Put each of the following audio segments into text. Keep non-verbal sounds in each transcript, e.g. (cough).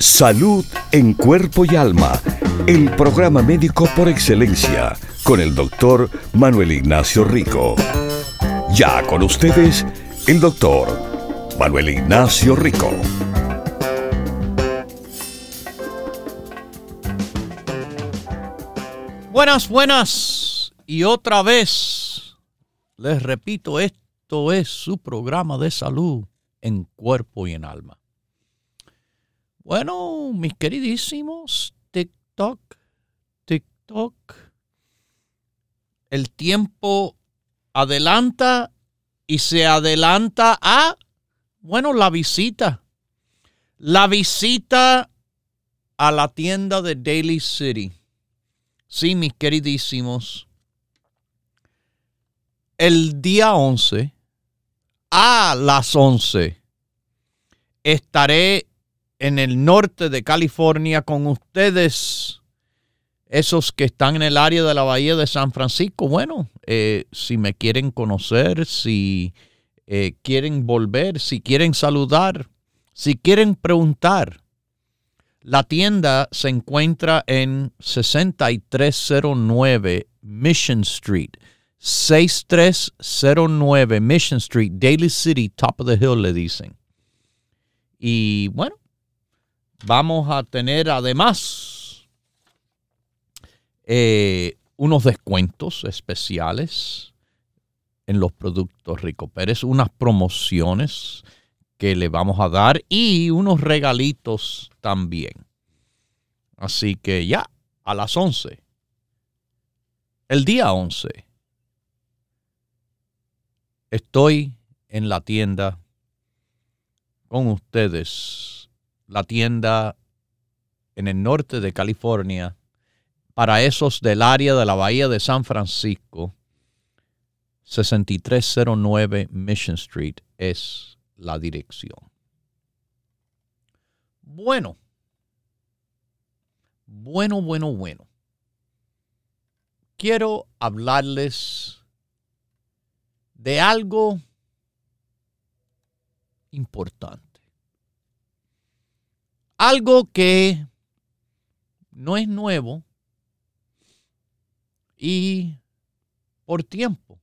Salud en cuerpo y alma. El programa médico por excelencia con el doctor Manuel Ignacio Rico. Ya con ustedes, el doctor Manuel Ignacio Rico. Buenas, buenas. Y otra vez, les repito, esto es su programa de salud en cuerpo y en alma. Bueno, mis queridísimos TikTok, TikTok, el tiempo adelanta y se adelanta a, bueno, la visita. La visita a la tienda de Daily City. Sí, mis queridísimos. El día 11, a las 11, estaré en el norte de California con ustedes, esos que están en el área de la bahía de San Francisco. Bueno, eh, si me quieren conocer, si eh, quieren volver, si quieren saludar, si quieren preguntar. La tienda se encuentra en 6309 Mission Street. 6309 Mission Street, Daly City, Top of the Hill, le dicen. Y bueno, vamos a tener además eh, unos descuentos especiales en los productos Rico Pérez, unas promociones que le vamos a dar y unos regalitos también. Así que ya, a las 11, el día 11, estoy en la tienda con ustedes, la tienda en el norte de California, para esos del área de la Bahía de San Francisco, 6309 Mission Street es la dirección. Bueno, bueno, bueno, bueno. Quiero hablarles de algo importante. Algo que no es nuevo y por tiempo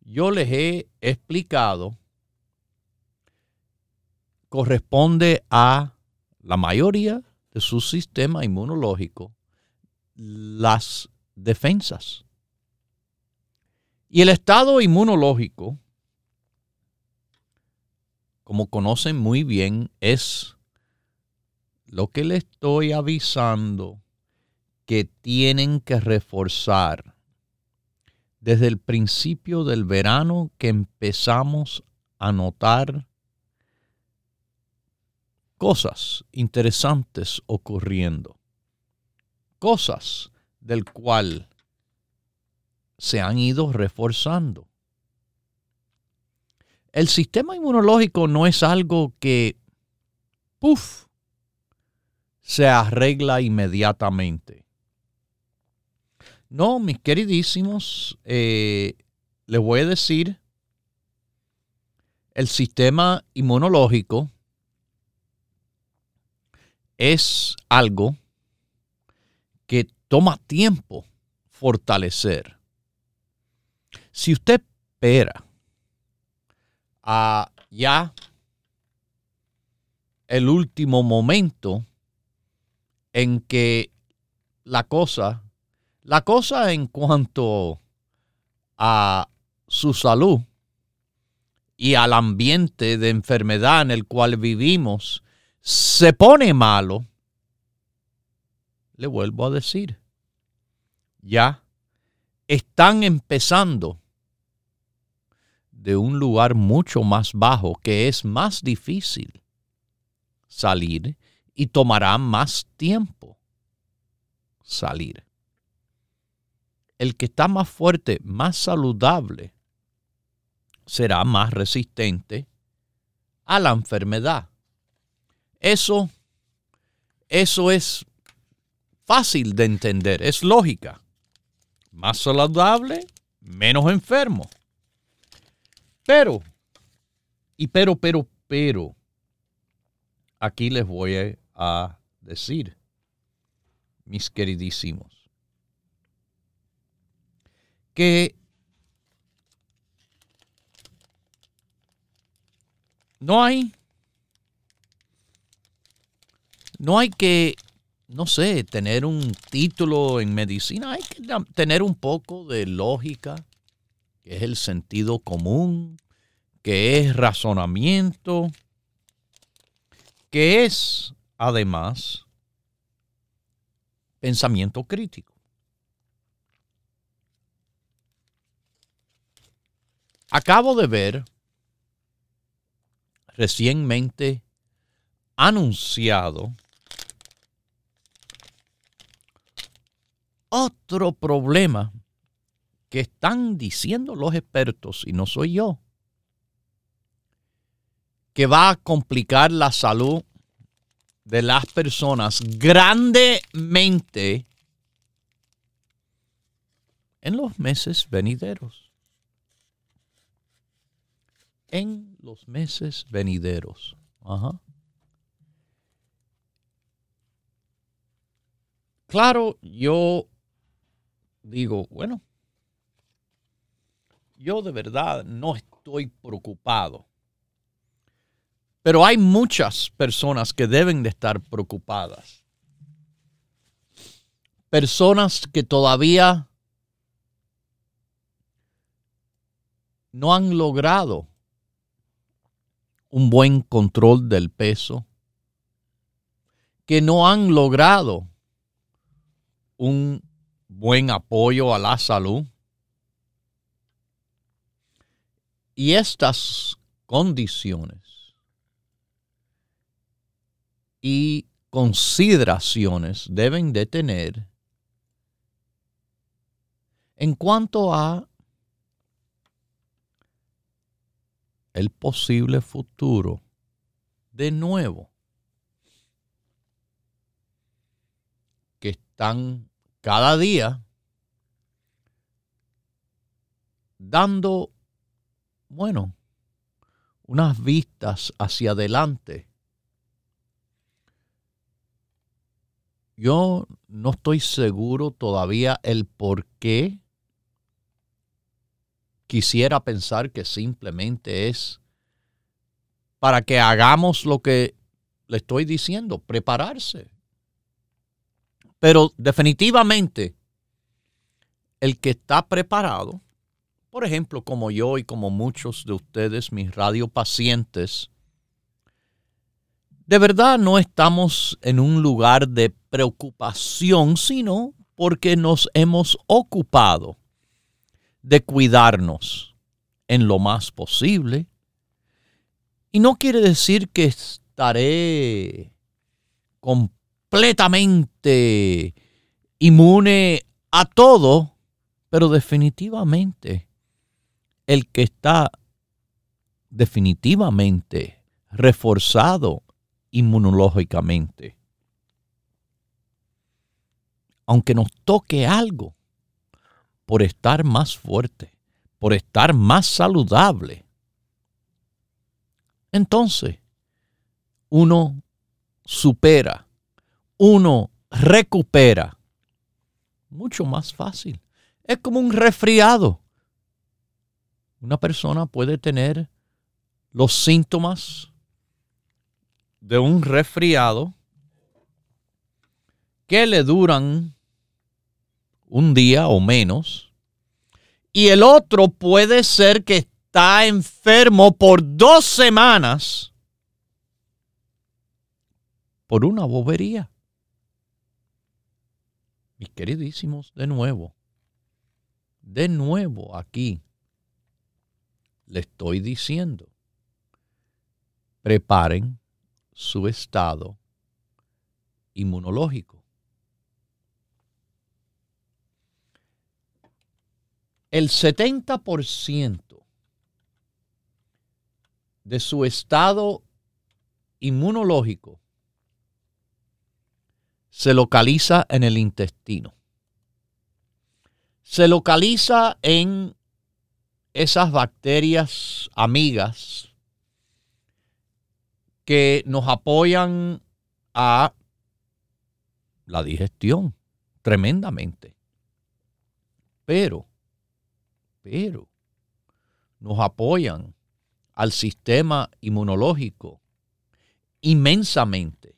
yo les he explicado corresponde a la mayoría de su sistema inmunológico las defensas. Y el estado inmunológico, como conocen muy bien, es lo que le estoy avisando que tienen que reforzar desde el principio del verano que empezamos a notar cosas interesantes ocurriendo, cosas del cual se han ido reforzando. El sistema inmunológico no es algo que, puff, se arregla inmediatamente. No, mis queridísimos, eh, les voy a decir, el sistema inmunológico es algo que toma tiempo fortalecer. Si usted espera a ya el último momento en que la cosa, la cosa en cuanto a su salud y al ambiente de enfermedad en el cual vivimos se pone malo, le vuelvo a decir, ya están empezando de un lugar mucho más bajo que es más difícil salir y tomará más tiempo salir. el que está más fuerte, más saludable, será más resistente a la enfermedad. Eso, eso es fácil de entender, es lógica. Más saludable, menos enfermo. Pero, y pero, pero, pero, aquí les voy a decir, mis queridísimos, que no hay, no hay que, no sé, tener un título en medicina, hay que tener un poco de lógica, que es el sentido común, que es razonamiento, que es además pensamiento crítico. Acabo de ver recientemente anunciado otro problema que están diciendo los expertos, y no soy yo, que va a complicar la salud de las personas grandemente en los meses venideros. En los meses venideros. Claro, yo digo, bueno, yo de verdad no estoy preocupado pero hay muchas personas que deben de estar preocupadas. Personas que todavía no han logrado un buen control del peso, que no han logrado un buen apoyo a la salud. Y estas condiciones y consideraciones deben de tener en cuanto a el posible futuro de nuevo que están cada día dando, bueno, unas vistas hacia adelante Yo no estoy seguro todavía el por qué. Quisiera pensar que simplemente es para que hagamos lo que le estoy diciendo, prepararse. Pero definitivamente, el que está preparado, por ejemplo, como yo y como muchos de ustedes, mis radiopacientes, de verdad no estamos en un lugar de preocupación, sino porque nos hemos ocupado de cuidarnos en lo más posible. Y no quiere decir que estaré completamente inmune a todo, pero definitivamente el que está definitivamente reforzado inmunológicamente. Aunque nos toque algo por estar más fuerte, por estar más saludable, entonces uno supera, uno recupera. Mucho más fácil. Es como un resfriado. Una persona puede tener los síntomas de un resfriado que le duran un día o menos y el otro puede ser que está enfermo por dos semanas por una bobería. Mis queridísimos, de nuevo, de nuevo aquí le estoy diciendo, preparen su estado inmunológico. El 70% de su estado inmunológico se localiza en el intestino. Se localiza en esas bacterias amigas que nos apoyan a la digestión tremendamente. Pero, pero, nos apoyan al sistema inmunológico inmensamente.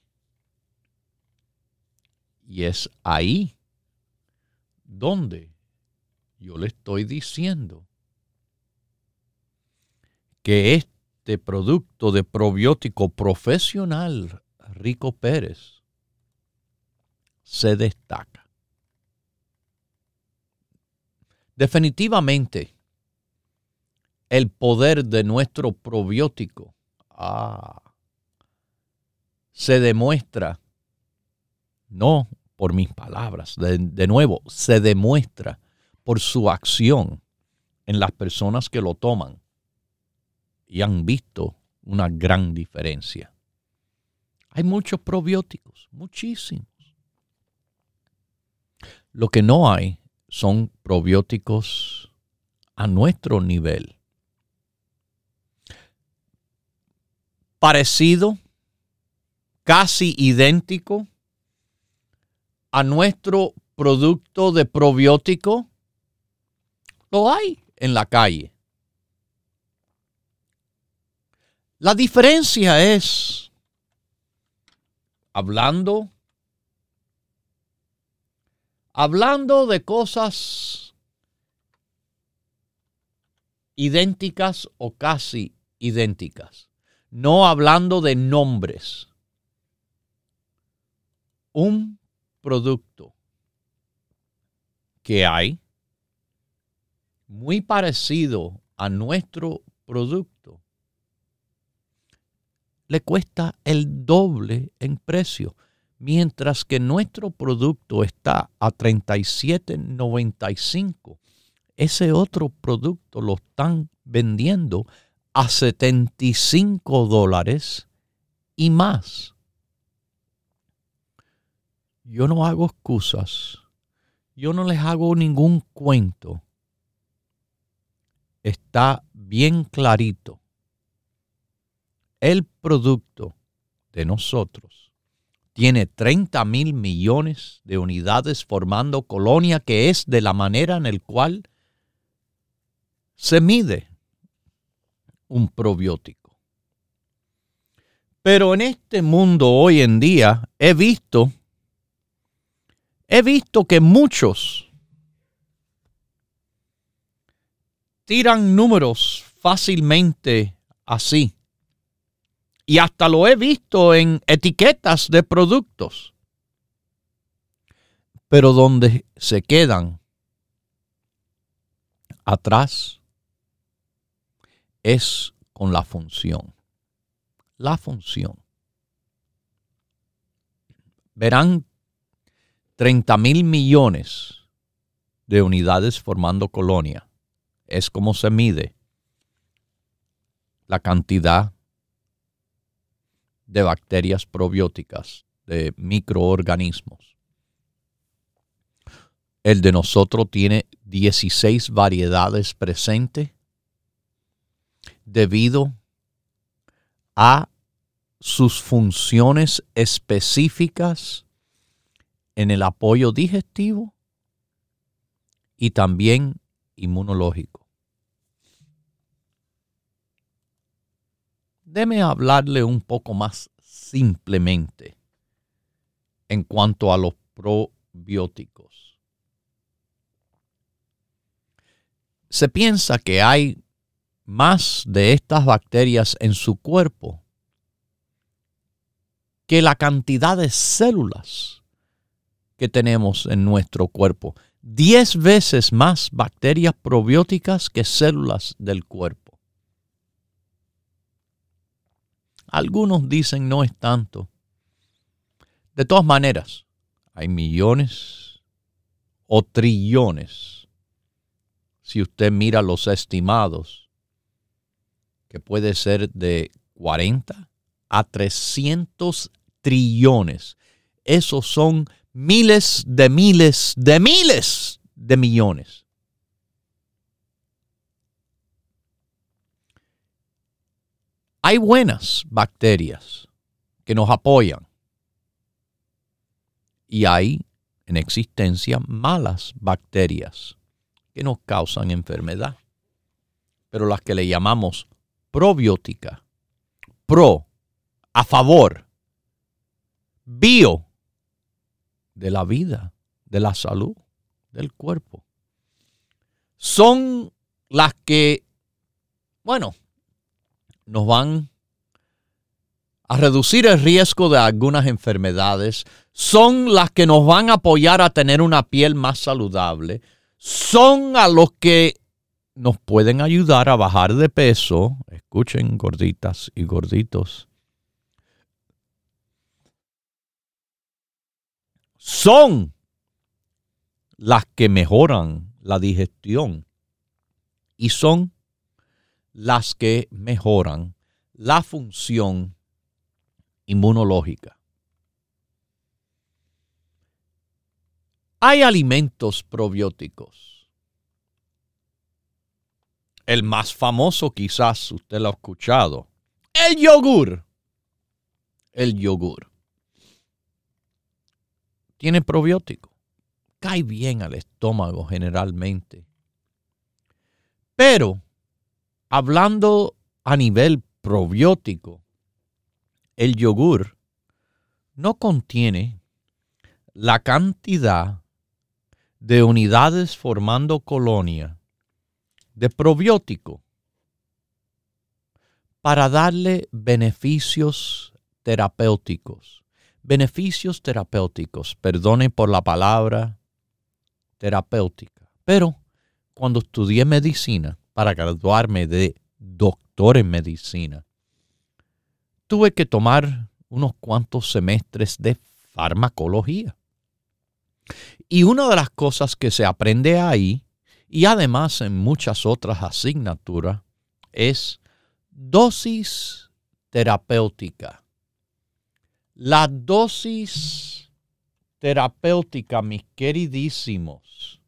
Y es ahí donde yo le estoy diciendo que este producto de probiótico profesional Rico Pérez se destaca. Definitivamente, el poder de nuestro probiótico ah, se demuestra, no por mis palabras, de, nuevo, se demuestra por su acción en las personas que lo toman y han visto una gran diferencia. Hay muchos probióticos, muchísimos. Lo que no hay son probióticos a nuestro nivel. Parecido, casi idéntico a nuestro producto de probiótico, lo hay en la calle. La diferencia es, hablando hablando de cosas idénticas o casi idénticas, no hablando de nombres. Un producto que hay muy parecido a nuestro producto le cuesta el doble en precio mientras que nuestro producto está a 37.95. Ese otro producto lo están vendiendo a 75 dólares y más. Yo no hago excusas. Yo no les hago ningún cuento. Está bien clarito. El producto de nosotros tiene 30 mil millones de unidades formando colonia, que es de la manera en la cual se mide un probiótico. Pero en este mundo hoy en día he visto, he visto que muchos tiran números fácilmente así y hasta lo he visto en etiquetas de productos. Pero donde se quedan atrás es con la función. La función. Verán 30 mil millones de unidades formando colonia. Es como se mide la cantidad de bacterias probióticas, de microorganismos. El de nosotros tiene 16 variedades presentes debido a sus funciones específicas en el apoyo digestivo y también inmunológico. Déme hablarle un poco más simplemente en cuanto a los probióticos. Se piensa que hay más de estas bacterias en su cuerpo que la cantidad de células que tenemos en nuestro cuerpo. Diez veces más bacterias probióticas que células del cuerpo. Algunos dicen no es tanto. De todas maneras, hay millones o trillones, si usted mira los estimados, que puede ser de 40 a 300 trillones. Esos son miles de miles de miles de millones. Hay buenas bacterias que nos apoyan y hay en existencia malas bacterias que nos causan enfermedad. Pero las que le llamamos probiótica, pro, a favor, bio, de la vida, de la salud, del cuerpo, son las que, bueno, nos van a reducir el riesgo de algunas enfermedades, son las que nos van a apoyar a tener una piel más saludable, son a los que nos pueden ayudar a bajar de peso. Escuchen, gorditas y gorditos. Son las que mejoran la digestión y son las que mejoran la función inmunológica. Hay alimentos probióticos. El más famoso quizás usted lo ha escuchado. El yogur. El yogur. Tiene probiótico. Cae bien al estómago generalmente. Pero, hablando a nivel probiótico, el yogur no contiene la cantidad de unidades formando colonia de probiótico para darle beneficios terapéuticos. Beneficios terapéuticos, perdone por la palabra terapéutica. Pero cuando estudié medicina para graduarme de doctor en medicina, tuve que tomar unos cuantos semestres de farmacología. Y una de las cosas que se aprende ahí, y además en muchas otras asignaturas, es dosis terapéutica. La dosis terapéutica, mis queridísimos,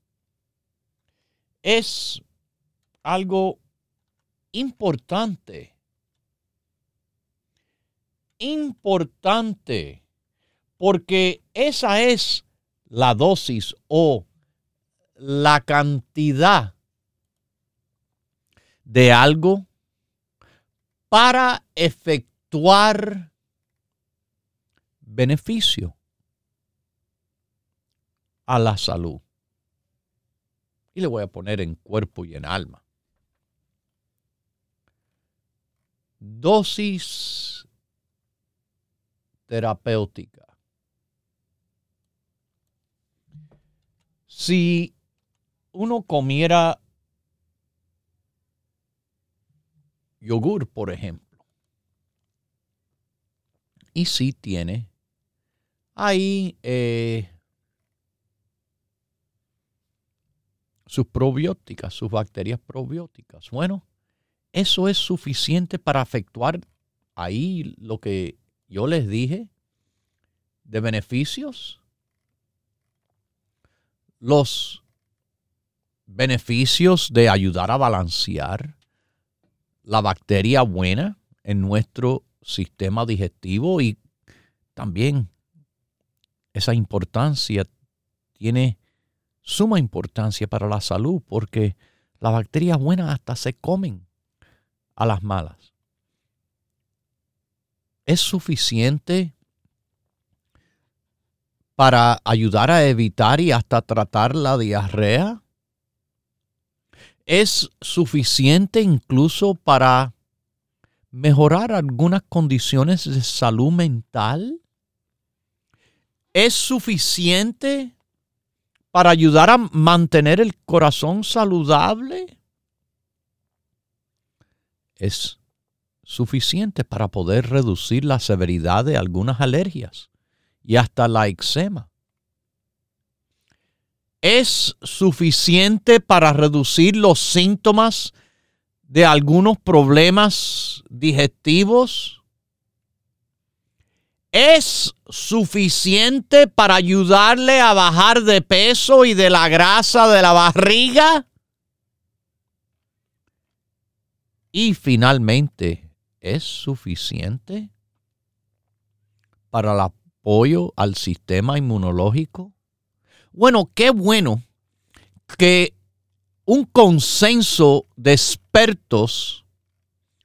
es algo importante. Importante. Porque esa es la dosis o la cantidad de algo para efectuar beneficio a la salud. Y le voy a poner en cuerpo y en alma. Dosis terapéutica. Si uno comiera yogur, por ejemplo, y si tiene ahí eh, sus probióticas, sus bacterias probióticas. Bueno, eso es suficiente para efectuar ahí lo que yo les dije de beneficios los beneficios de ayudar a balancear la bacteria buena en nuestro sistema digestivo y también esa importancia tiene suma importancia para la salud porque las bacterias buenas hasta se comen a las malas. Es suficiente para ayudar a evitar y hasta tratar la diarrea? ¿Es suficiente incluso para mejorar algunas condiciones de salud mental? ¿Es suficiente para ayudar a mantener el corazón saludable? Es suficiente para poder reducir la severidad de algunas alergias y hasta la eczema. es suficiente para reducir los síntomas de algunos problemas digestivos? ¿Es suficiente para ayudarle a bajar de peso y de la grasa de la barriga? Y finalmente, ¿es suficiente para el apoyo al sistema inmunológico? Bueno, qué bueno que un consenso de expertos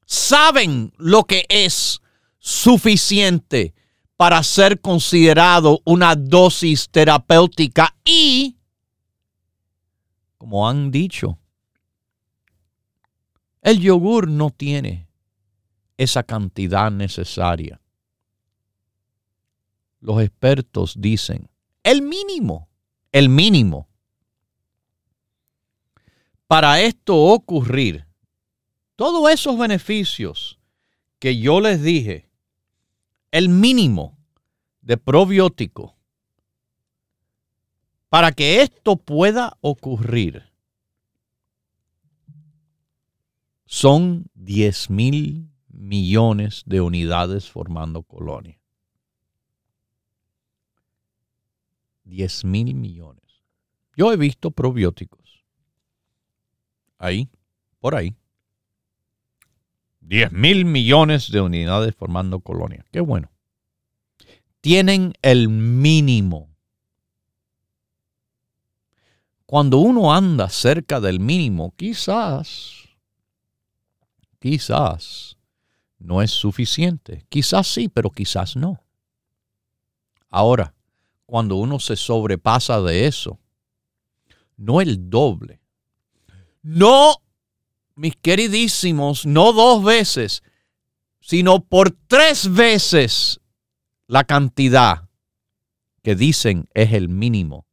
saben lo que es suficiente para ser considerado una dosis terapéutica y, como han dicho, el yogur no tiene esa cantidad necesaria. Los expertos dicen, el mínimo, el mínimo. Para esto ocurrir, todos esos beneficios que yo les dije, el mínimo de probiótico, para que esto pueda ocurrir, son 10 mil millones de unidades formando colonia. 10 mil millones. Yo he visto probióticos. Ahí, por ahí. 10 mil millones de unidades formando colonia. Qué bueno. Tienen el mínimo. Cuando uno anda cerca del mínimo, quizás quizás no es suficiente. Quizás sí, pero quizás no. Ahora, cuando uno se sobrepasa de eso, no el doble, no, mis queridísimos, no dos veces, sino por tres veces la cantidad que dicen es el mínimo.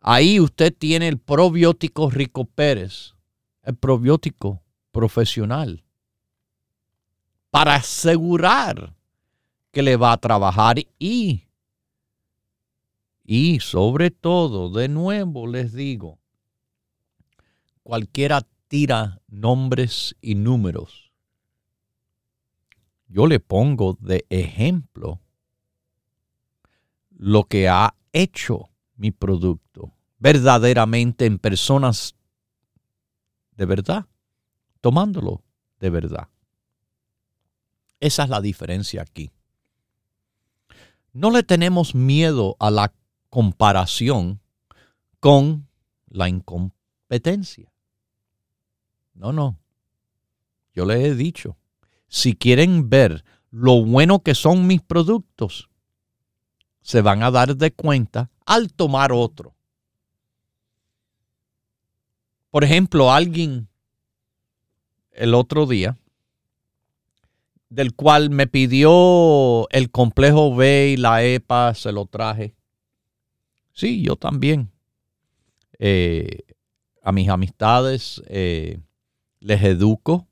Ahí usted tiene el probiótico Rico Pérez, el probiótico profesional para asegurar que le va a trabajar y, y sobre todo, de nuevo les digo, cualquiera tira nombres y números. Yo le pongo de ejemplo lo que ha hecho mi producto verdaderamente en personas de verdad tomándolo de verdad. Esa es la diferencia aquí. No le tenemos miedo a la comparación con la incompetencia. No, no. Yo les he dicho, si quieren ver lo bueno que son mis productos, se van a dar de cuenta al tomar otro. Por ejemplo, alguien el otro día, del cual me pidió el complejo B y la EPA, se lo traje. Sí, yo también. Eh, a mis amistades eh, les educo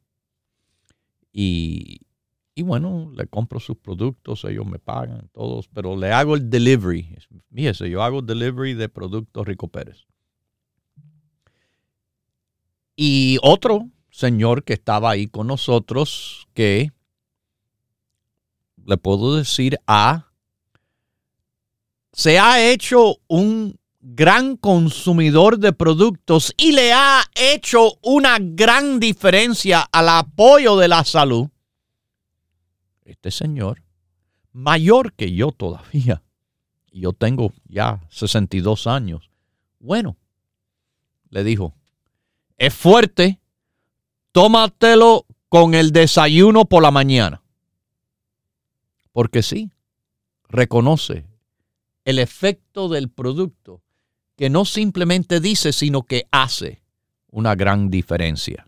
y, y, bueno, le compro sus productos, ellos me pagan todos, pero le hago el delivery. Fíjese, yo hago delivery de productos Rico Pérez. Y otro señor que estaba ahí con nosotros que, le puedo decir, a se ha hecho un gran consumidor de productos y le ha hecho una gran diferencia al apoyo de la salud. Este señor, mayor que yo todavía, yo tengo ya 62 años, bueno, le dijo, es fuerte, tómatelo con el desayuno por la mañana. Porque sí, reconoce el efecto del producto que no simplemente dice, sino que hace una gran diferencia.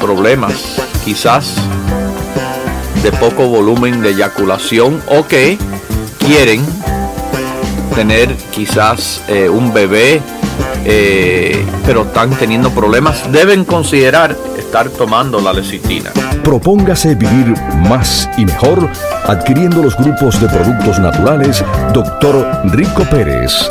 problemas, quizás de poco volumen de eyaculación o que quieren tener quizás eh, un bebé, eh, pero están teniendo problemas, deben considerar estar tomando la lecitina. Propóngase vivir más y mejor adquiriendo los grupos de productos naturales Dr. Rico Pérez.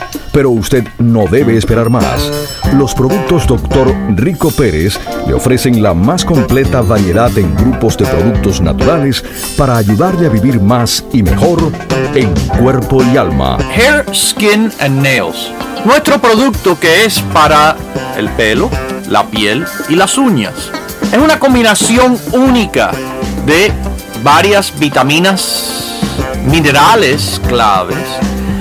Pero usted no debe esperar más. Los productos Dr. Rico Pérez le ofrecen la más completa variedad en grupos de productos naturales para ayudarle a vivir más y mejor en cuerpo y alma. Hair, Skin and Nails. Nuestro producto que es para el pelo, la piel y las uñas. Es una combinación única de varias vitaminas, minerales claves,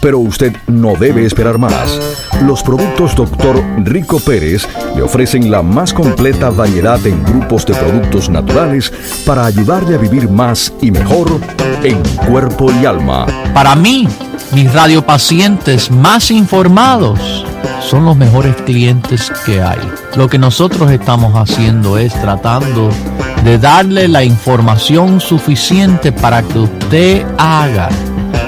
Pero usted no debe esperar más. Los productos Dr. Rico Pérez le ofrecen la más completa variedad en grupos de productos naturales para ayudarle a vivir más y mejor en cuerpo y alma. Para mí, mis radiopacientes más informados son los mejores clientes que hay. Lo que nosotros estamos haciendo es tratando de darle la información suficiente para que usted haga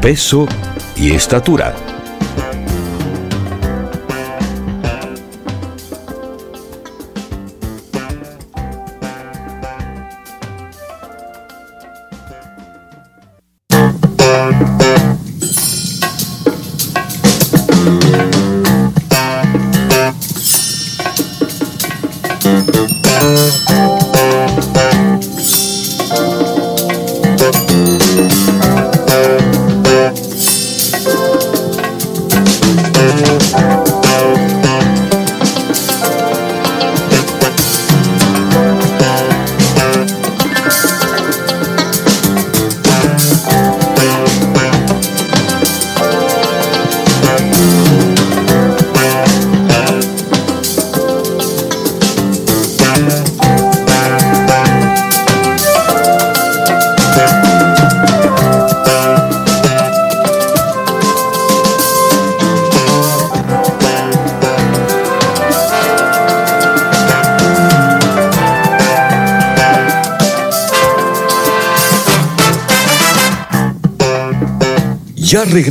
peso y estatura.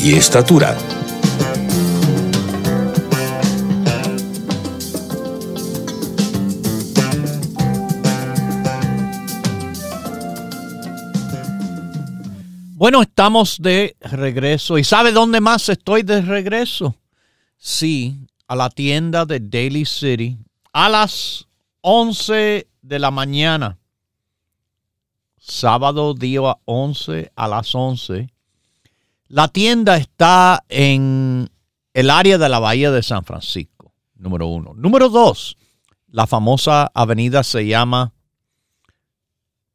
estatura. Bueno, estamos de regreso. ¿Y sabe dónde más estoy de regreso? Sí, a la tienda de Daily City a las 11 de la mañana. Sábado día 11 a las 11. La tienda está en el área de la Bahía de San Francisco, número uno. Número dos, la famosa avenida se llama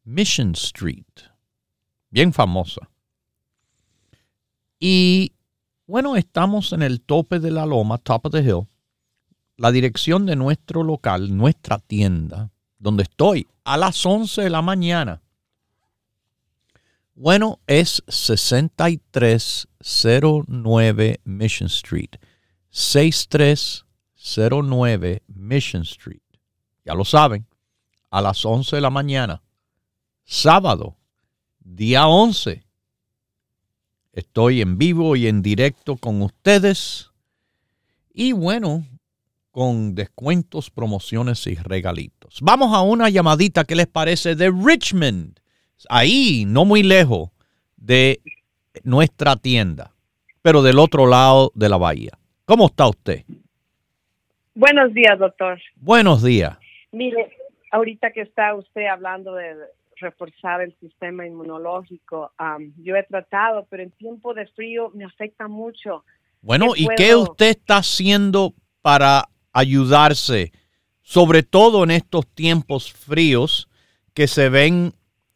Mission Street. Bien famosa. Y bueno, estamos en el tope de la loma, top of the hill. La dirección de nuestro local, nuestra tienda, donde estoy a las 11 de la mañana. Bueno, es 6309 Mission Street. 6309 Mission Street. Ya lo saben, a las 11 de la mañana. Sábado, día 11 Estoy en vivo y en directo con ustedes. Y bueno, con descuentos, promociones y regalitos. Vamos a una llamadita que les parece de Richmond. Ahí, no muy lejos de nuestra tienda, pero del otro lado de la bahía. ¿Cómo está usted? Buenos días, doctor. Buenos días. Mire, ahorita que está usted hablando de reforzar el sistema inmunológico. yo he tratado, pero en tiempo de frío me afecta mucho. Bueno, ¿y qué usted está haciendo para ayudarse, sobre todo en estos tiempos fríos que se ven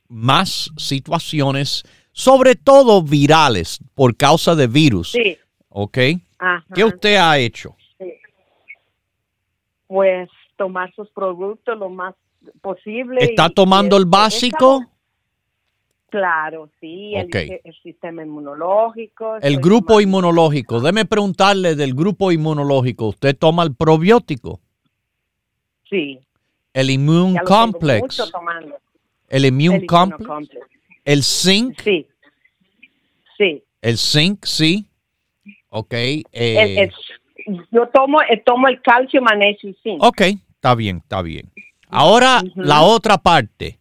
más situaciones, sobre todo virales, por causa de virus? Sí. ¿Ok? ¿Qué usted ha hecho? Pues tomar sus productos lo más posible. ¿Está tomando el básico? Claro, sí, el, sistema inmunológico. El grupo inmunológico. Déme preguntarle del grupo inmunológico. ¿Usted toma el probiótico? Sí. El Immune Complex. El Immune Complex. El Zinc. Sí. Sí. El Zinc, sí. Ok. Eh. yo tomo, eh, tomo el calcio, magnesio y zinc. Ok, está bien, está bien. Ahora la otra parte.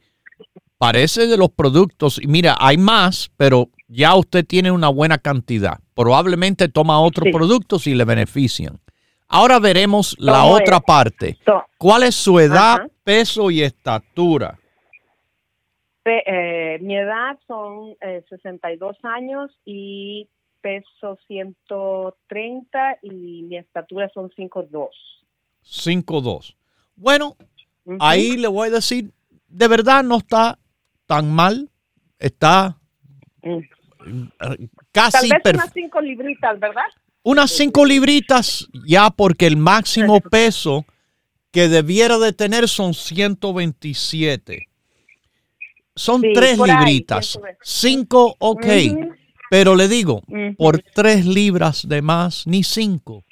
Parece de los productos, y mira, hay más, pero ya usted tiene una buena cantidad. Probablemente toma otros productos y le benefician. Ahora veremos la otra parte. ¿Cuál es su edad, peso y estatura? Eh, mi edad son 62 eh, años y peso 130 y mi estatura son 5'2". 5'2". Bueno, Ahí le voy a decir, de verdad no está tan mal, está mm. casi Tal unas cinco libritas, ¿verdad? Unas cinco libritas ya porque el máximo (laughs) peso que debiera de tener son 127. Son tres libritas. cinco, ok. Pero le digo, por tres libras de más, ni cinco,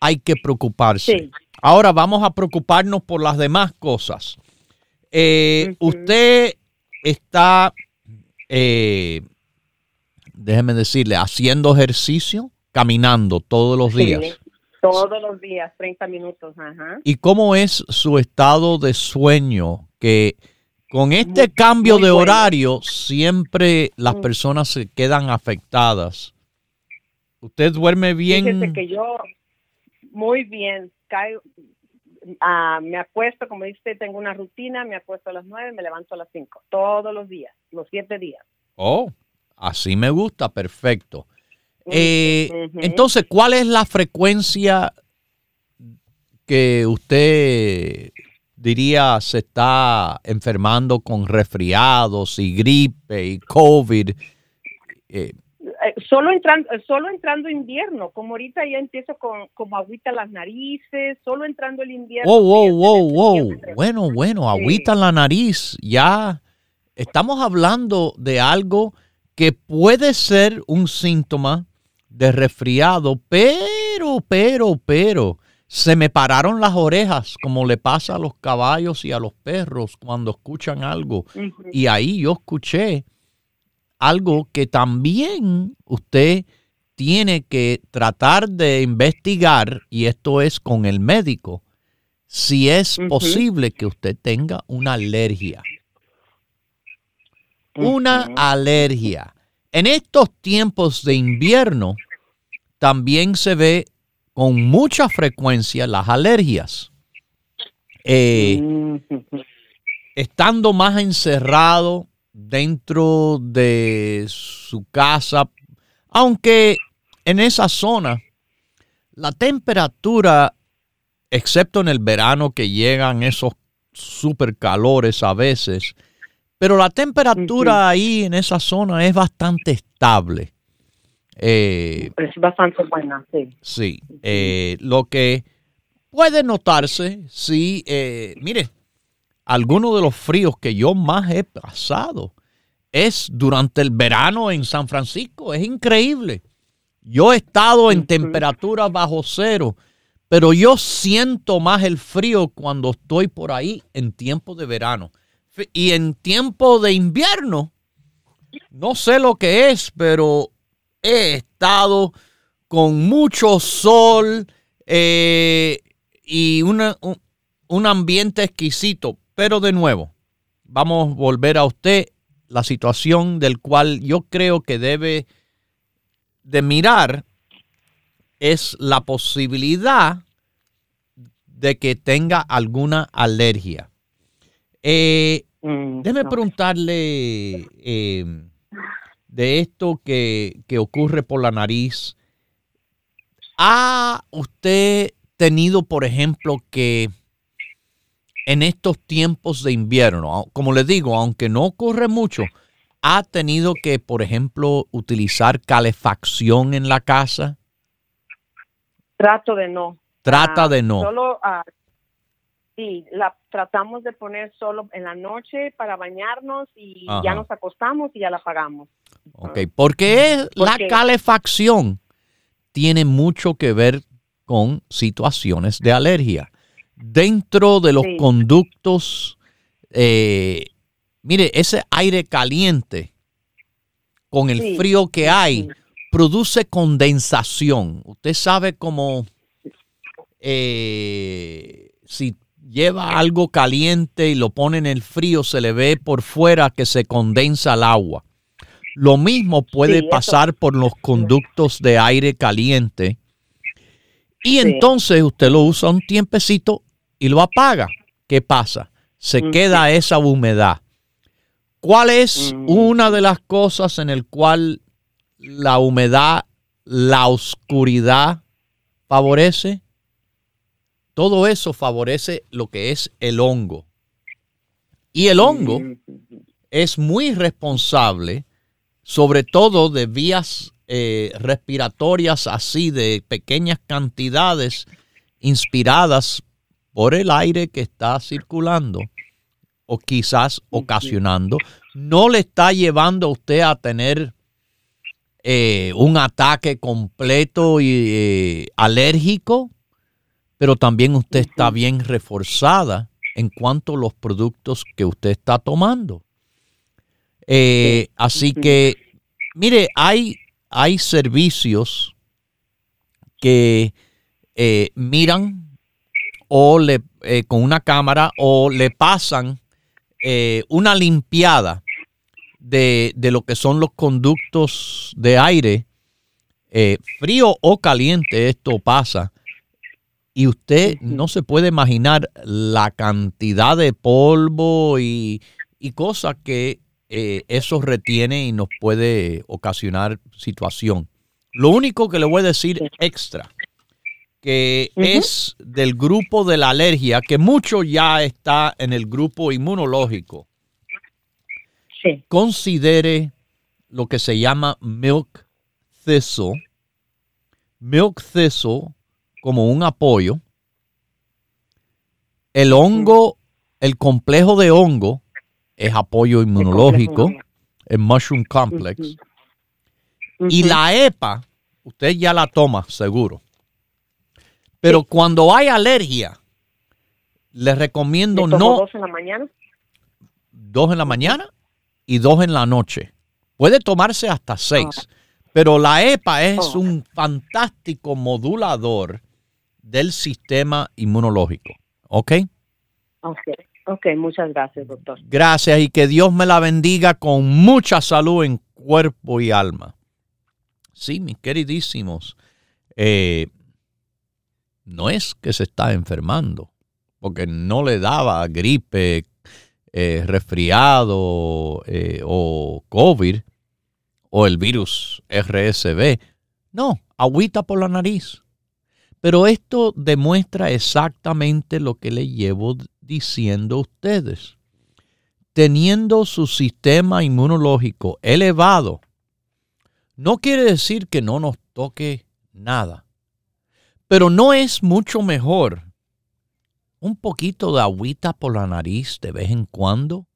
hay que preocuparse. Ahora vamos a preocuparnos por las demás cosas. Eh, usted está, eh, déjeme decirle, haciendo ejercicio, caminando todos los días. todos los días, 30 minutos. ¿Y cómo es su estado de sueño? Que con este cambio de horario siempre las mm. personas se quedan afectadas. ¿Usted duerme bien? Fíjese que yo, muy bien, Ah, me acuesto, como dice, tengo una rutina, me acuesto a las nueve, me levanto a las cinco, todos los días, los siete días. Oh, así me gusta, perfecto. Eh, entonces, ¿cuál es la frecuencia que usted diría se está enfermando con resfriados y gripe y COVID? Eh, eh, solo entrando, solo entrando invierno, como ahorita ya empiezo con como agüita las narices, solo entrando el invierno. Wow, wow, wow, wow. Bueno, bueno, agüita en la nariz, ya estamos hablando de algo que puede ser un síntoma de resfriado, pero, pero, pero, se me pararon las orejas, como le pasa a los caballos y a los perros cuando escuchan algo. Y ahí yo escuché algo que también usted tiene que tratar de investigar, y esto es con el médico, si es posible que usted tenga una alergia. Una alergia. En estos tiempos de invierno también se ve con mucha frecuencia las alergias. Eh, estando más encerrado dentro de su casa, aunque en esa zona la temperatura, excepto en el verano que llegan esos super calores a veces, pero la temperatura ahí en esa zona es bastante estable. Eh, es bastante buena, sí. Sí, eh, lo que puede notarse, sí, eh, mire, algunos de los fríos que yo más he pasado es durante el verano en San Francisco, es increíble. Yo he estado en temperatura bajo cero, pero yo siento más el frío cuando estoy por ahí en tiempo de verano. Y en tiempo de invierno, no sé lo que es, pero he estado con mucho sol eh, y un, un ambiente exquisito. Pero de nuevo, vamos a volver a usted la situación del cual yo creo que debe de mirar es la posibilidad de que tenga alguna alergia. Eh, mm, déjeme preguntarle eh, de esto que, que ocurre por la nariz. ¿Ha usted tenido, por ejemplo, que en estos tiempos de invierno, como les digo, aunque no ocurre mucho, ha tenido que, por ejemplo, utilizar calefacción en la casa? Trato de no. Trata de no. Solo Sí, la tratamos de poner solo en la noche para bañarnos y ya nos acostamos y ya la apagamos. Ok, porque, la calefacción tiene mucho que ver con situaciones de alergia. Dentro de los conductos, eh, mire, ese aire caliente con el frío que hay produce condensación. Usted sabe cómo eh, si lleva algo caliente y lo pone en el frío, se le ve por fuera que se condensa el agua. Lo mismo puede pasar por los conductos de aire caliente. Y entonces usted lo usa un tiempecito y lo apaga. ¿Qué pasa? Se queda esa humedad. ¿Cuál es mm. una de las cosas en el cual la humedad, la oscuridad favorece? Todo eso favorece lo que es el hongo. Y el hongo es muy responsable, sobre todo de vías eh, respiratorias así, de pequeñas cantidades inspiradas por el aire que está circulando o quizás ocasionando, no le está llevando a usted a tener eh, un ataque completo y eh, alérgico, pero también usted está bien reforzada en cuanto a los productos que usted está tomando. Eh, así que, mire, hay, hay servicios que eh, miran o le, eh, con una cámara o le pasan una limpiada de, de, lo que son los conductos de aire, frío o caliente, esto pasa. Y usted no se puede imaginar la cantidad de polvo y, cosas que eh, eso retiene y nos puede ocasionar situación. Lo único que le voy a decir extra, que es del grupo de la alergia, que mucho ya está en el grupo inmunológico. Considere lo que se llama milk thistle, milk thistle como un apoyo, el hongo, el complejo de hongo es apoyo inmunológico, el mushroom complex, y la EPA, usted ya la toma seguro. Pero cuando hay alergia, les recomiendo ¿Me tomo no dos en la mañana? dos en la mañana y dos en la noche. Puede tomarse hasta seis, pero la EPA es Oh. un fantástico modulador del sistema inmunológico. ¿Ok? Ok, ok, muchas gracias, doctor. Gracias y que Dios me la bendiga con mucha salud en cuerpo y alma. Sí, mis queridísimos, eh, no es que se está enfermando, porque no le daba gripe, eh, resfriado eh, o COVID o el virus RSV. No, agüita por la nariz. Pero esto demuestra exactamente lo que le llevo diciendo ustedes. Teniendo su sistema inmunológico elevado, no quiere decir que no nos toque nada. Pero no es mucho mejor un poquito de agüita por la nariz de vez en cuando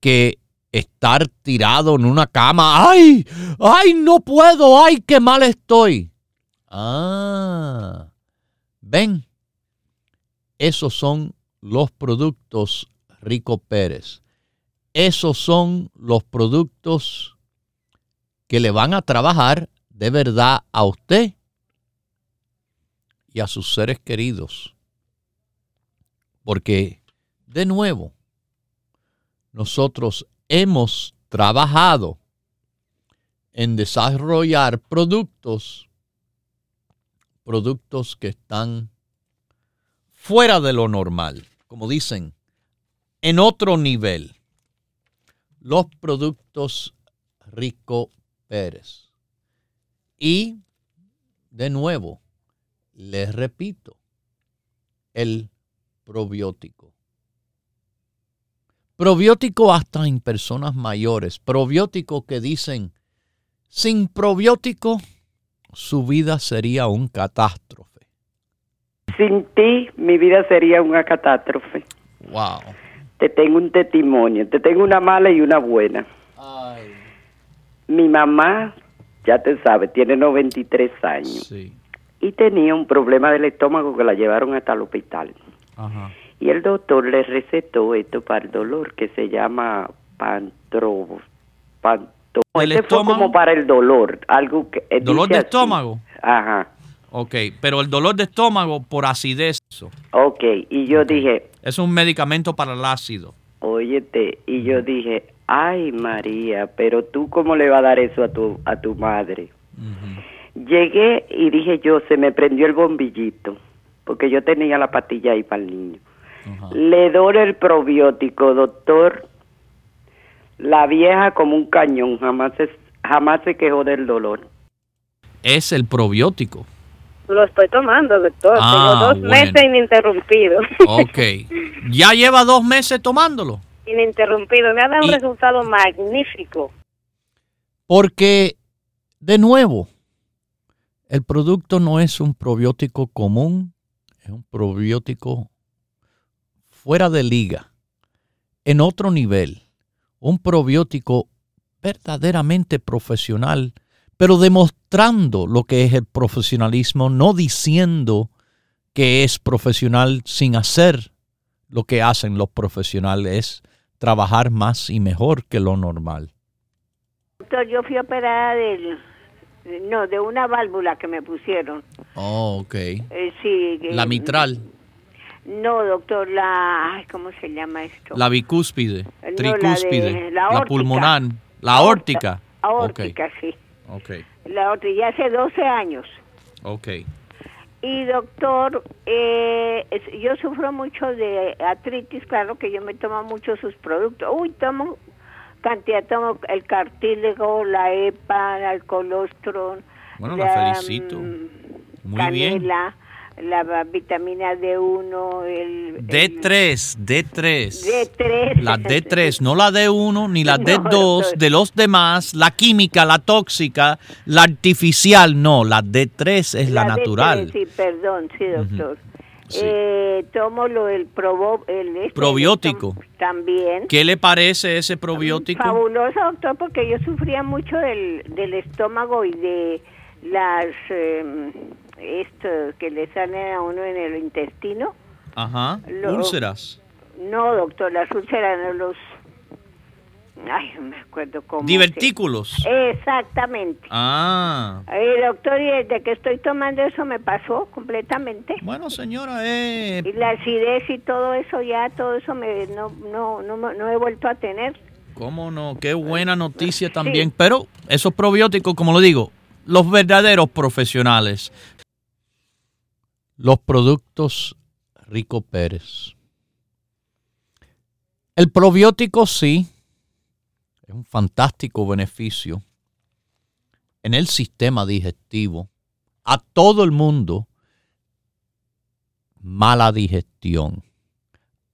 que estar tirado en una cama. ¡Ay! ¡Ay, no puedo! ¡Ay, qué mal estoy! Ah, ven, esos son los productos Rico Pérez. Esos son los productos que le van a trabajar de verdad a usted y a sus seres queridos. Porque, de nuevo, nosotros hemos trabajado en desarrollar productos, productos que están fuera de lo normal, como dicen, en otro nivel. Los productos Rico Pérez. Y, de nuevo, les repito, el probiótico. Probiótico hasta en personas mayores. Probiótico que dicen, sin probiótico, su vida sería un catástrofe. Sin ti, mi vida sería una catástrofe. Wow. Te tengo un testimonio, te tengo una mala y una buena. Ay, Mi mamá, ya te sabes, tiene 93 años sí. y tenía un problema del estómago que la llevaron hasta el hospital. Ajá. Y el doctor le recetó esto para el dolor que se llama pantro, panto. ¿Del Este fue estómago? como para el dolor, algo que eh, ¿Dolor de así. estómago? Ajá. Ok, pero el dolor de estómago por acidez, eso. Ok, y yo dije, es un medicamento para el ácido. Óyete, y yo dije, ay María, pero tú cómo le vas a dar eso a tu, a tu madre. Llegué y dije yo, se me prendió el bombillito, porque yo tenía la pastilla ahí para el niño. Le doy el probiótico, doctor. La vieja como un cañón, jamás se, jamás se quejó del dolor. Es el probiótico. Lo estoy tomando, doctor. Ah, Tengo dos bueno. meses ininterrumpido. Ok. ¿Ya lleva dos meses tomándolo? ininterrumpido. Me ha dado un resultado magnífico. Porque, de nuevo, el producto no es un probiótico común, es un probiótico fuera de liga, en otro nivel, un probiótico verdaderamente profesional, pero demostrando lo que es el profesionalismo, no diciendo que es profesional sin hacer lo que hacen los profesionales, es trabajar más y mejor que lo normal. Doctor, yo fui operada del... No, de una válvula que me pusieron. Oh, ok. Eh, sí. La mitral, No, doctor, la... ay, ¿Cómo se llama esto? la bicúspide, No, la de- tricúspide, la la, pulmonar, la aórtica. Aórtica, sí. Ok, La aórtica, ya hace 12 años. ok. Y doctor, eh, yo sufro mucho de artritis, claro que yo me tomo mucho sus productos. Uy, tomo cantidad, tomo el cartílago, la EPA, el colostrum. Bueno, la felicito. mm, Muy bien. La vitamina D1, el... D3, D3. D3. La D3, no la D1 ni la (laughs) No, D2 doctor. de los demás, la química, la tóxica, la artificial, no, la D3 es la, D3, natural. sí, perdón, sí, doctor. Sí. Eh, tomo lo el, probo, el este, Probiótico. tom- También. ¿Qué le parece ese probiótico? Fabuloso, doctor, porque yo sufría mucho del, del estómago y de las... eh, esto que le salen a uno en el intestino. Ajá, Lo- úlceras. No, doctor, las úlceras no los... Ay, no me acuerdo cómo. Divertículos. se- Exactamente. Ah. Eh, doctor, y desde que estoy tomando eso me pasó completamente. Bueno, señora, eh, Y la acidez y todo eso ya, todo eso me, no, no, no, no he vuelto a tener. cómo no, qué buena noticia también. Pero esos probióticos, como lo digo, los verdaderos profesionales. Los productos Rico Pérez. El probiótico sí, es un fantástico beneficio en el sistema digestivo. A todo el mundo, mala digestión,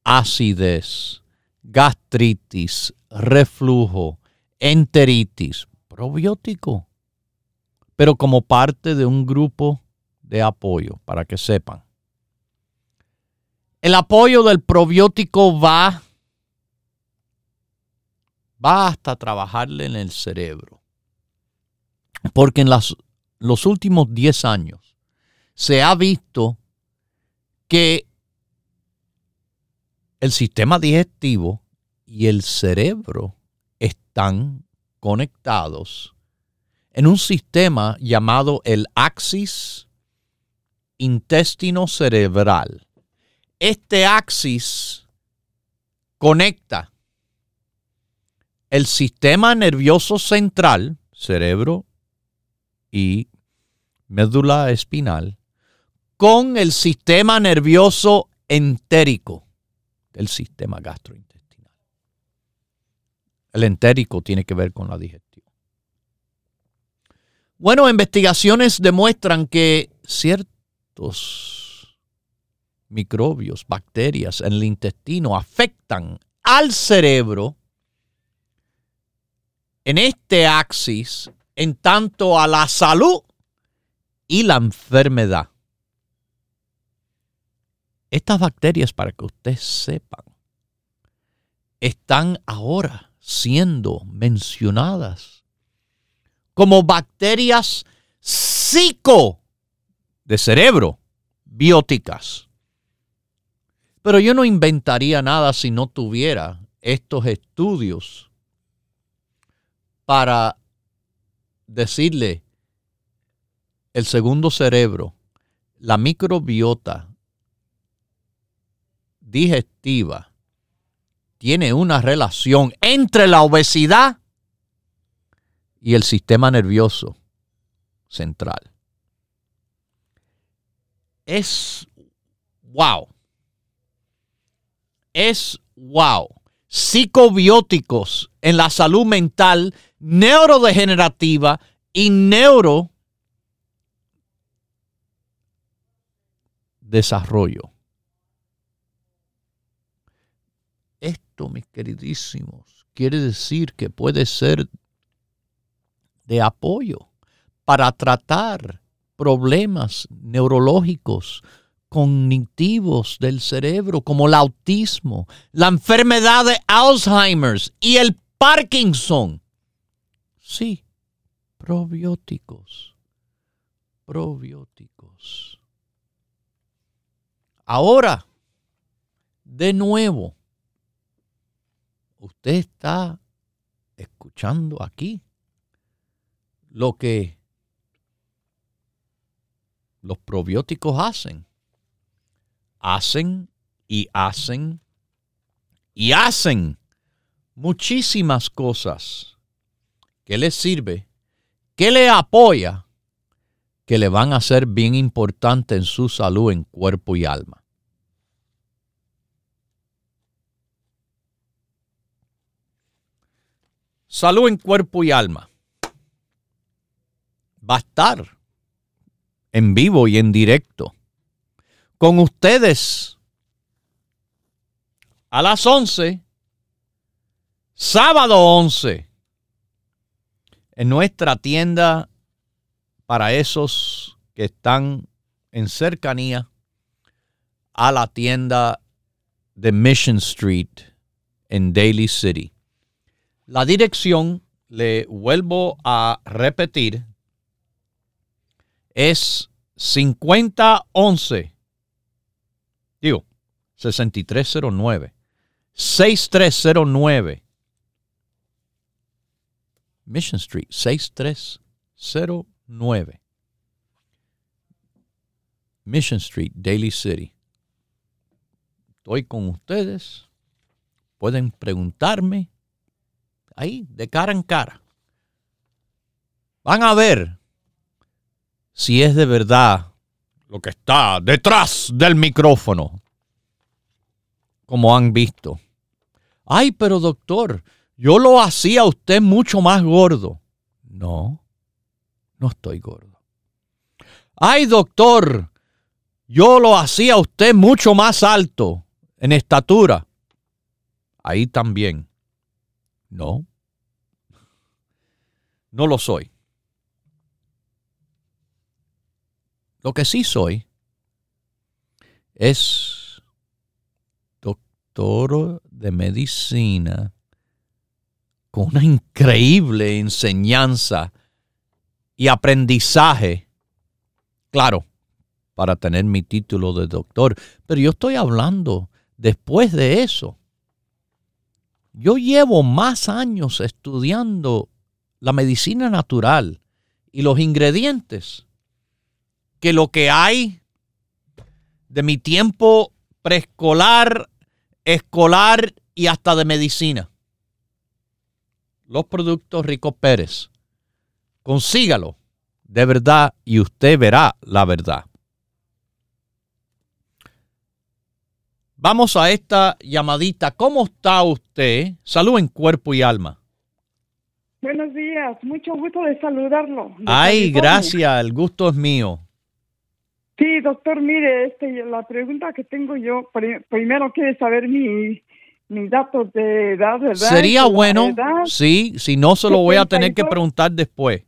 acidez, gastritis, reflujo, enteritis, probiótico. Pero como parte de un grupo de apoyo, para que sepan. El apoyo del probiótico va, va hasta trabajarle en el cerebro. Porque en las, los últimos 10 años se ha visto que el sistema digestivo y el cerebro están conectados en un sistema llamado el axis intestino cerebral. Este axis conecta el sistema nervioso central, cerebro y médula espinal, con el sistema nervioso entérico del sistema gastrointestinal. El entérico tiene que ver con la digestión. Bueno, investigaciones demuestran que ciertos microbios, bacterias en el intestino afectan al cerebro en este axis en tanto a la salud y la enfermedad. Estas bacterias, para que ustedes sepan, están ahora siendo mencionadas como bacterias psico de cerebro, bióticas. Pero yo no inventaría nada si no tuviera estos estudios para decirle el segundo cerebro, la microbiota digestiva tiene una relación entre la obesidad y el sistema nervioso central. Es wow. Es wow. Psicobióticos en la salud mental, neurodegenerativa y neuro desarrollo. Esto, mis queridísimos, quiere decir que puede ser de apoyo para tratar problemas neurológicos, cognitivos del cerebro, como el autismo, la enfermedad de Alzheimer's y el Parkinson. Sí, probióticos, probióticos. Ahora, de nuevo, usted está escuchando aquí lo que los probióticos hacen. Hacen y hacen y hacen muchísimas cosas que les sirve, que le apoya, que le van a ser bien importante en su salud en cuerpo y alma. Salud en cuerpo y alma. Va a estar en vivo y en directo con ustedes a las 11, sábado 11, en nuestra tienda para esos que están en cercanía a la tienda de Mission Street en Daly City. La dirección, le vuelvo a repetir, es 5011. Digo, 6309. 6309. Mission Street, 6309. Mission Street, Daly City. Estoy con ustedes. Pueden preguntarme ahí, de cara en cara. Van a ver si es de verdad lo que está detrás del micrófono, como han visto. Ay, pero doctor, yo lo hacía usted mucho más gordo. No, no estoy gordo. Ay, doctor, yo lo hacía usted mucho más alto en estatura. Ahí también. No, no lo soy. Lo que sí soy es doctor de medicina con una increíble enseñanza y aprendizaje. Claro, para tener mi título de doctor, pero yo estoy hablando después de eso. Yo llevo más años estudiando la medicina natural y los ingredientes que lo que hay de mi tiempo preescolar, escolar y hasta de medicina. Los productos Rico Pérez. Consígalo de verdad y usted verá la verdad. Vamos a esta llamadita. ¿Cómo está usted? Salud en cuerpo y alma. Buenos días, mucho gusto de saludarlo. Ay, gracias, el gusto es mío. Sí, doctor, mire, este, la pregunta que tengo yo, primero quiere saber mi, mis datos de edad, ¿verdad? Sería bueno, sí, si no se lo voy a tener que preguntar después.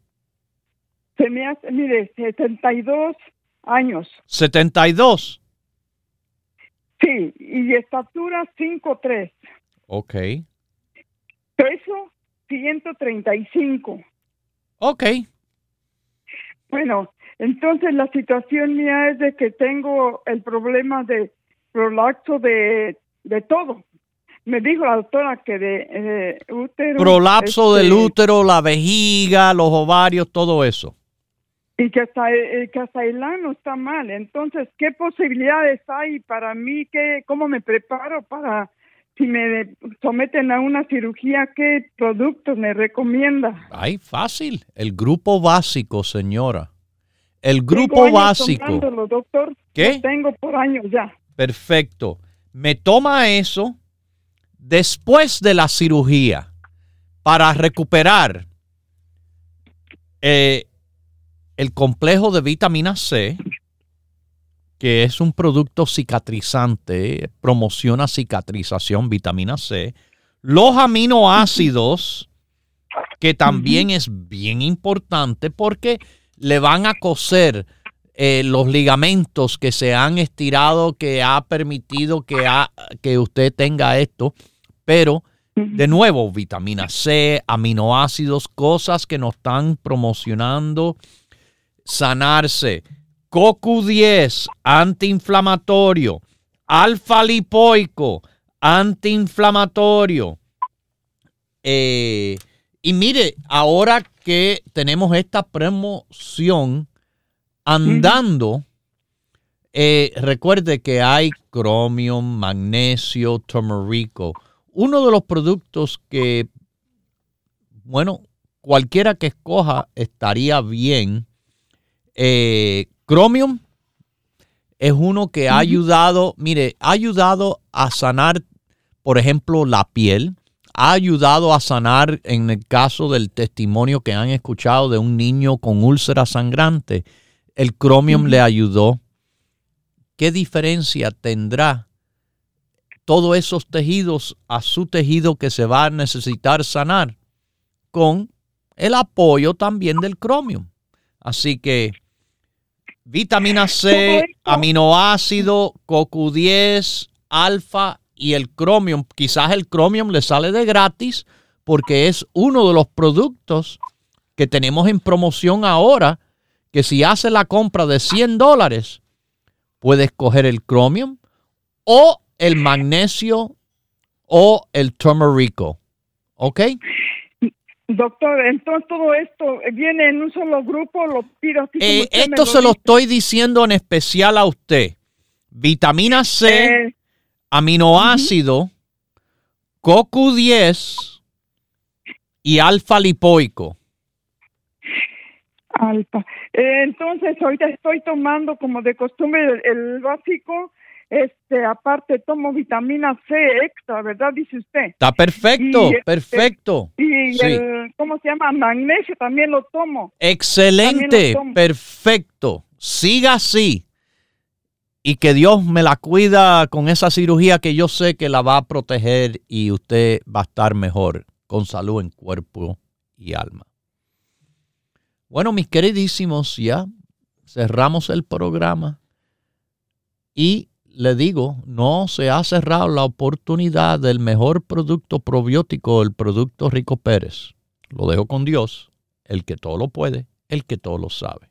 Se me hace, mire, 72 años. 72. Sí, y estatura 5'3". Ok. Peso 135. Ok. Bueno, entonces la situación mía es de que tengo el problema de prolapso de, de todo. Me dijo la doctora que de eh, útero. Prolapso del este, útero, la vejiga, los ovarios, todo eso. Y que hasta, eh, el ano está mal. Entonces, ¿qué posibilidades hay para mí? ¿Qué, ¿Cómo me preparo para si me someten a una cirugía, ¿qué productos me recomienda? Ay, fácil. El grupo básico, señora. El grupo básico. doctor. ¿Qué? tengo por años ya. Perfecto. Me toma eso después de la cirugía para recuperar eh, el complejo de vitamina C, que es un producto cicatrizante, promociona cicatrización, vitamina C, los aminoácidos, que también es bien importante porque le van a coser eh, los ligamentos que se han estirado, que ha permitido que, que usted tenga esto. Pero, de nuevo, vitamina C, aminoácidos, cosas que nos están promocionando sanarse. CoQ10, antiinflamatorio. Alfa lipoico, antiinflamatorio. Eh, y mire, ahora que tenemos esta promoción andando, eh, recuerde que hay cromio, magnesio, turmerico. Uno de los productos que, bueno, cualquiera que escoja estaría bien. Eh, Chromium es uno que ha ayudado, mire, ha ayudado a sanar, por ejemplo, la piel, ha ayudado a sanar en el caso del testimonio que han escuchado de un niño con úlcera sangrante. El Chromium le ayudó. qué diferencia tendrá todos esos tejidos a su tejido que se va a necesitar sanar con el apoyo también del cromium. Así que vitamina C, aminoácido, CoQ10, alfa y el cromium. Quizás el cromium le sale de gratis porque es uno de los productos que tenemos en promoción ahora, que si hace la compra de 100 dólares, puedes coger el cromium o el magnesio o el turmerico. ¿Ok? Doctor, entonces todo esto viene en un solo grupo, lo pido así eh, Esto se lo estoy diciendo en especial a usted. Vitamina C, eh, aminoácido, CoQ10 y alfa lipoico. Alfa. Eh, entonces, ahorita estoy tomando como de costumbre el, básico. Este, aparte tomo vitamina C extra, ¿verdad? Dice usted. Está perfecto, este, perfecto. Y el, ¿cómo se llama? Magnesio también lo tomo. Excelente, perfecto. Siga así. Y que Dios me la cuida con esa cirugía que yo sé que la va a proteger y usted va a estar mejor con salud en cuerpo y alma. Bueno, mis queridísimos, ya cerramos el programa y le digo, no se ha cerrado la oportunidad del mejor producto probiótico, el producto Rico Pérez. Lo dejo con Dios, el que todo lo puede, el que todo lo sabe.